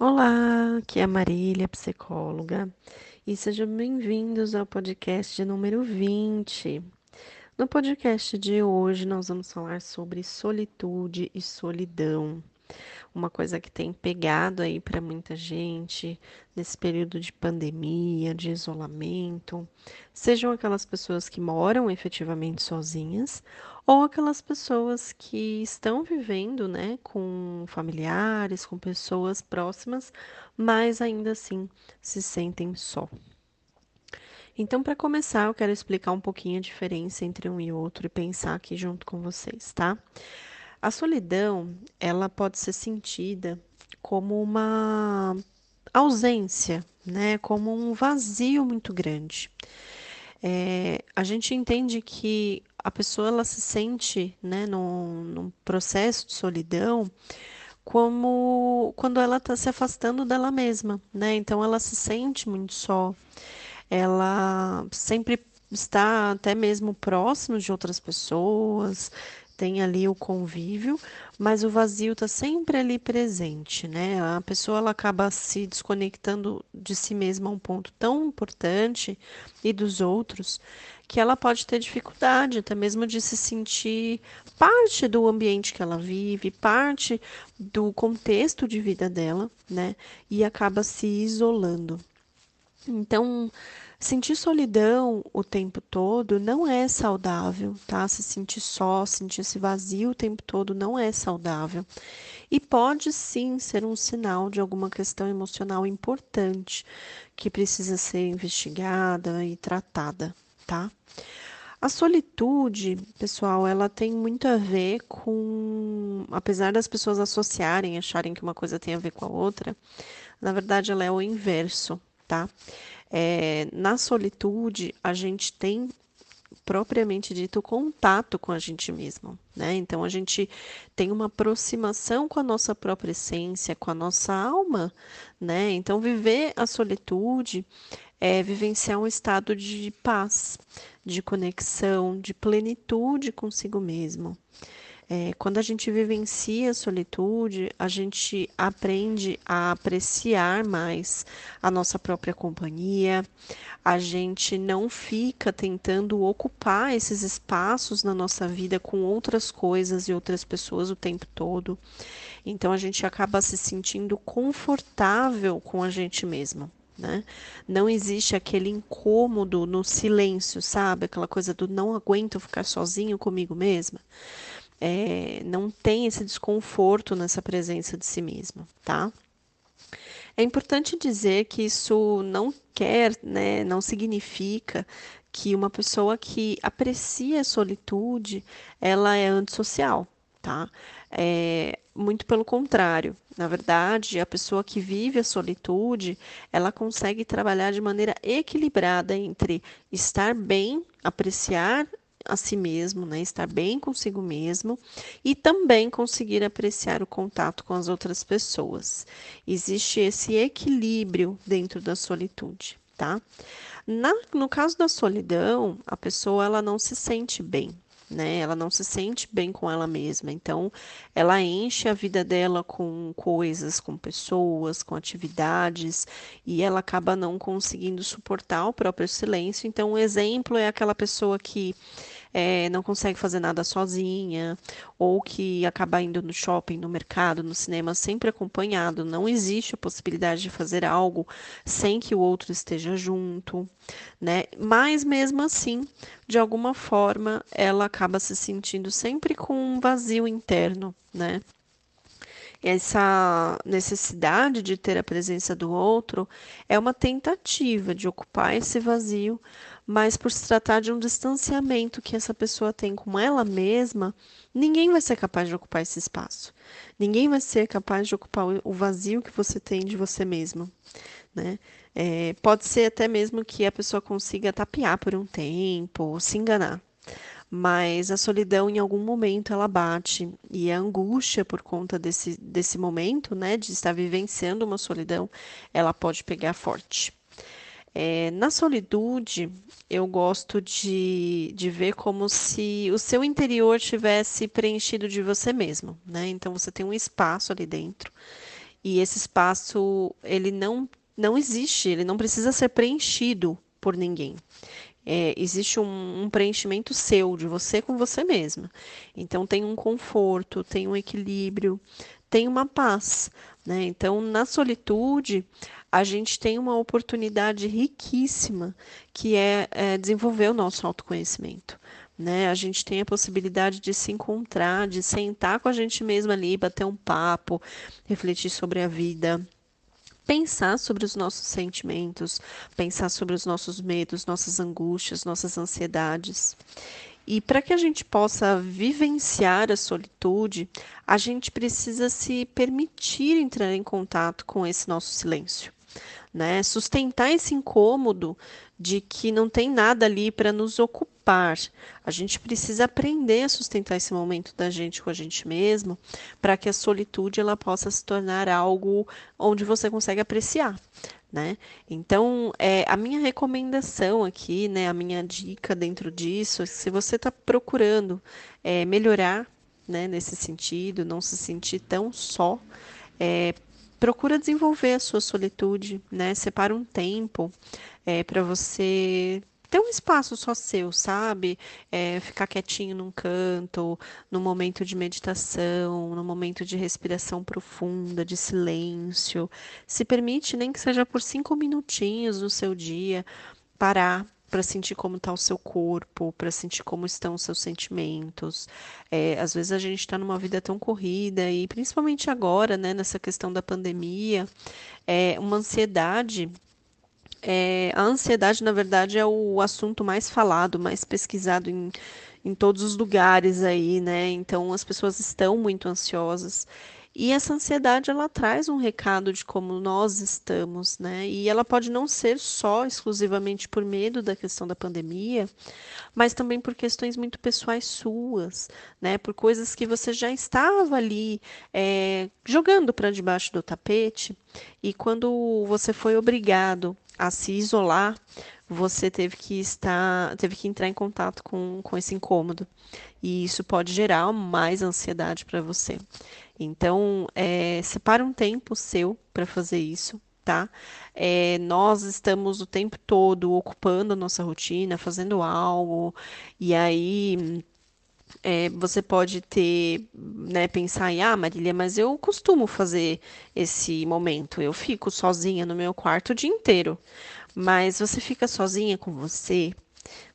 Olá, aqui é a Marília, psicóloga, e sejam bem-vindos ao podcast número 20. No podcast de hoje, nós vamos falar sobre solitude e solidão uma coisa que tem pegado aí para muita gente nesse período de pandemia, de isolamento, sejam aquelas pessoas que moram efetivamente sozinhas ou aquelas pessoas que estão vivendo, né, com familiares, com pessoas próximas, mas ainda assim se sentem só. Então, para começar, eu quero explicar um pouquinho a diferença entre um e outro e pensar aqui junto com vocês, tá? A solidão, ela pode ser sentida como uma ausência, né? Como um vazio muito grande. É, a gente entende que a pessoa ela se sente, né, num, num processo de solidão, como quando ela está se afastando dela mesma, né? Então ela se sente muito só. Ela sempre está até mesmo próximo de outras pessoas, tem ali o convívio, mas o vazio está sempre ali presente, né? A pessoa ela acaba se desconectando de si mesma a um ponto tão importante e dos outros que ela pode ter dificuldade até mesmo de se sentir parte do ambiente que ela vive, parte do contexto de vida dela, né? E acaba se isolando. Então, Sentir solidão o tempo todo não é saudável, tá? Se sentir só, sentir esse vazio o tempo todo não é saudável. E pode sim ser um sinal de alguma questão emocional importante que precisa ser investigada e tratada, tá? A solitude, pessoal, ela tem muito a ver com, apesar das pessoas associarem, acharem que uma coisa tem a ver com a outra, na verdade ela é o inverso, tá? É, na solitude, a gente tem propriamente dito contato com a gente mesmo, né? Então a gente tem uma aproximação com a nossa própria essência, com a nossa alma, né? Então viver a solitude é vivenciar um estado de paz, de conexão, de plenitude consigo mesmo. É, quando a gente vivencia a solitude, a gente aprende a apreciar mais a nossa própria companhia, a gente não fica tentando ocupar esses espaços na nossa vida com outras coisas e outras pessoas o tempo todo. Então a gente acaba se sentindo confortável com a gente mesmo. Né? Não existe aquele incômodo no silêncio, sabe? Aquela coisa do não aguento ficar sozinho comigo mesma é, não tem esse desconforto nessa presença de si mesmo, tá? É importante dizer que isso não quer, né, não significa que uma pessoa que aprecia a solitude, ela é antissocial, tá? É, muito pelo contrário. Na verdade, a pessoa que vive a solitude, ela consegue trabalhar de maneira equilibrada entre estar bem, apreciar a si mesmo, né? estar bem consigo mesmo e também conseguir apreciar o contato com as outras pessoas. Existe esse equilíbrio dentro da solitude, tá? Na, no caso da solidão, a pessoa ela não se sente bem, né? Ela não se sente bem com ela mesma. Então, ela enche a vida dela com coisas, com pessoas, com atividades, e ela acaba não conseguindo suportar o próprio silêncio. Então, um exemplo é aquela pessoa que é, não consegue fazer nada sozinha, ou que acaba indo no shopping, no mercado, no cinema sempre acompanhado. Não existe a possibilidade de fazer algo sem que o outro esteja junto, né? Mas mesmo assim, de alguma forma, ela acaba se sentindo sempre com um vazio interno, né? essa necessidade de ter a presença do outro é uma tentativa de ocupar esse vazio, mas por se tratar de um distanciamento que essa pessoa tem com ela mesma, ninguém vai ser capaz de ocupar esse espaço. Ninguém vai ser capaz de ocupar o vazio que você tem de você mesmo, né? É, pode ser até mesmo que a pessoa consiga tapear por um tempo, se enganar, mas a solidão em algum momento ela bate e a angústia por conta desse, desse momento, né, de estar vivenciando uma solidão, ela pode pegar forte. É, na solitude, eu gosto de, de ver como se o seu interior tivesse preenchido de você mesmo, né? Então você tem um espaço ali dentro e esse espaço ele não não existe, ele não precisa ser preenchido por ninguém. É, existe um, um, preenchimento seu, de você com você mesma. Então tem um conforto, tem um equilíbrio, tem uma paz. Né? Então, na solitude, a gente tem uma oportunidade riquíssima que é, é desenvolver o nosso autoconhecimento. Né? A gente tem a possibilidade de se encontrar, de sentar com a gente mesma ali, bater um papo, refletir sobre a vida, pensar sobre os nossos sentimentos, pensar sobre os nossos medos, nossas angústias, nossas ansiedades. E para que a gente possa vivenciar a solitude, a gente precisa se permitir entrar em contato com esse nosso silêncio. Né? Sustentar esse incômodo de que não tem nada ali para nos ocupar. A gente precisa aprender a sustentar esse momento da gente com a gente mesmo, para que a solitude ela possa se tornar algo onde você consegue apreciar. Né? Então, é, a minha recomendação aqui, né, a minha dica dentro disso, é se você está procurando é, melhorar né, nesse sentido, não se sentir tão só, é, procura desenvolver a sua solitude, né? Separa um tempo é, para você ter um espaço só seu, sabe? É, ficar quietinho num canto, no momento de meditação, no momento de respiração profunda, de silêncio. Se permite, nem que seja por cinco minutinhos no seu dia, parar para sentir como está o seu corpo, para sentir como estão os seus sentimentos. É, às vezes a gente está numa vida tão corrida e principalmente agora, né, nessa questão da pandemia, é uma ansiedade. É, a ansiedade, na verdade, é o assunto mais falado, mais pesquisado em, em todos os lugares aí, né? Então as pessoas estão muito ansiosas. E essa ansiedade ela traz um recado de como nós estamos, né? E ela pode não ser só exclusivamente por medo da questão da pandemia, mas também por questões muito pessoais suas, né? Por coisas que você já estava ali é, jogando para debaixo do tapete e quando você foi obrigado a se isolar, você teve que estar, teve que entrar em contato com, com esse incômodo. E isso pode gerar mais ansiedade para você. Então, é, separa um tempo seu para fazer isso, tá? É, nós estamos o tempo todo ocupando a nossa rotina, fazendo algo, e aí é, você pode ter, né, pensar em, ah, Marília, mas eu costumo fazer esse momento, eu fico sozinha no meu quarto o dia inteiro. Mas você fica sozinha com você,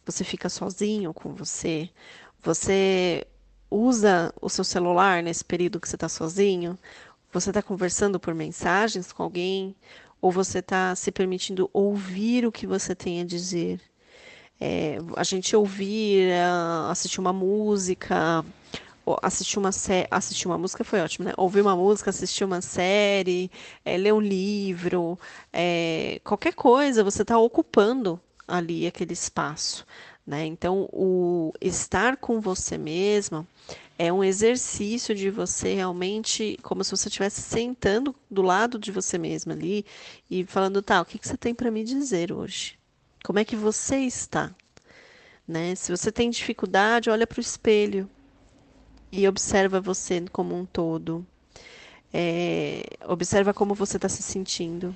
você fica sozinho com você, você usa o seu celular nesse período que você está sozinho? Você está conversando por mensagens com alguém? Ou você está se permitindo ouvir o que você tem a dizer? É, a gente ouvir, assistir uma música, assistir uma série, assistir uma música foi ótimo, né? Ouvir uma música, assistir uma série, é, ler um livro, é, qualquer coisa, você está ocupando ali aquele espaço. Né? Então, o estar com você mesma é um exercício de você realmente, como se você estivesse sentando do lado de você mesma ali e falando, tá, o que, que você tem para me dizer hoje? Como é que você está? Né? Se você tem dificuldade, olha para o espelho e observa você como um todo. É, observa como você está se sentindo.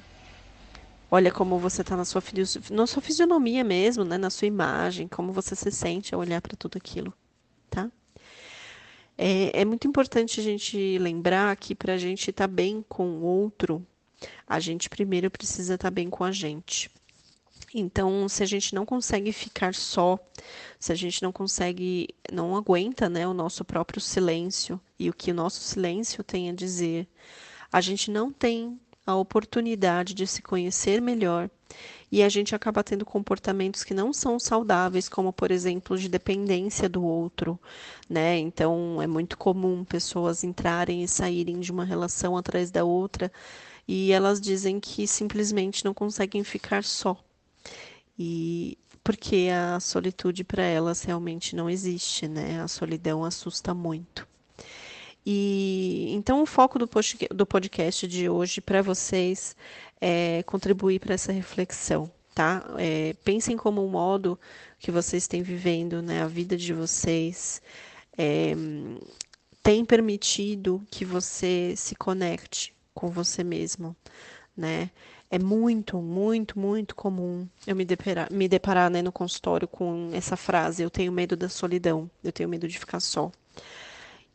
Olha como você está na sua, na sua fisionomia mesmo, né? na sua imagem, como você se sente ao olhar para tudo aquilo, tá? É, é, muito importante a gente lembrar que para a gente estar tá bem com o outro, a gente primeiro precisa estar tá bem com a gente. Então, se a gente não consegue ficar só, se a gente não consegue, não aguenta, né, o nosso próprio silêncio e o que o nosso silêncio tem a dizer, a gente não tem a oportunidade de se conhecer melhor e a gente acaba tendo comportamentos que não são saudáveis, como por exemplo de dependência do outro, né? Então é muito comum pessoas entrarem e saírem de uma relação atrás da outra e elas dizem que simplesmente não conseguem ficar só. E porque a solitude para elas realmente não existe, né? A solidão assusta muito. E então o foco do, do podcast de hoje para vocês é contribuir para essa reflexão, tá? É, pensem como um modo que vocês têm vivendo, né? A vida de vocês é, tem permitido que você se conecte com você mesmo, né? É muito, muito, muito comum eu me deparar, me deparar né, no consultório com essa frase: eu tenho medo da solidão, eu tenho medo de ficar só.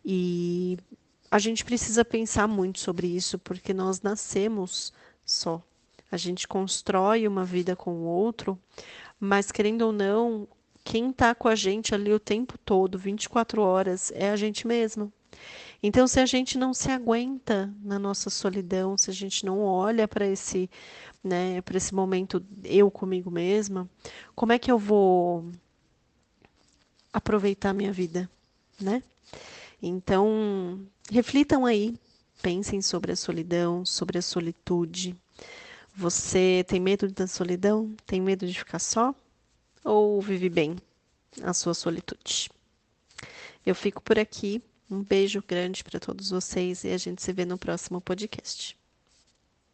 E a gente precisa pensar muito sobre isso, porque nós nascemos só. A gente constrói uma vida com o outro, mas querendo ou não, quem está com a gente ali o tempo todo, 24 horas, é a gente mesmo. Então, se a gente não se aguenta na nossa solidão, se a gente não olha para esse, né, para esse momento eu comigo mesma, como é que eu vou aproveitar a minha vida, né? Então, reflitam aí, pensem sobre a solidão, sobre a solitude. Você tem medo da solidão? Tem medo de ficar só? Ou vive bem a sua solitude? Eu fico por aqui. Um beijo grande para todos vocês e a gente se vê no próximo podcast.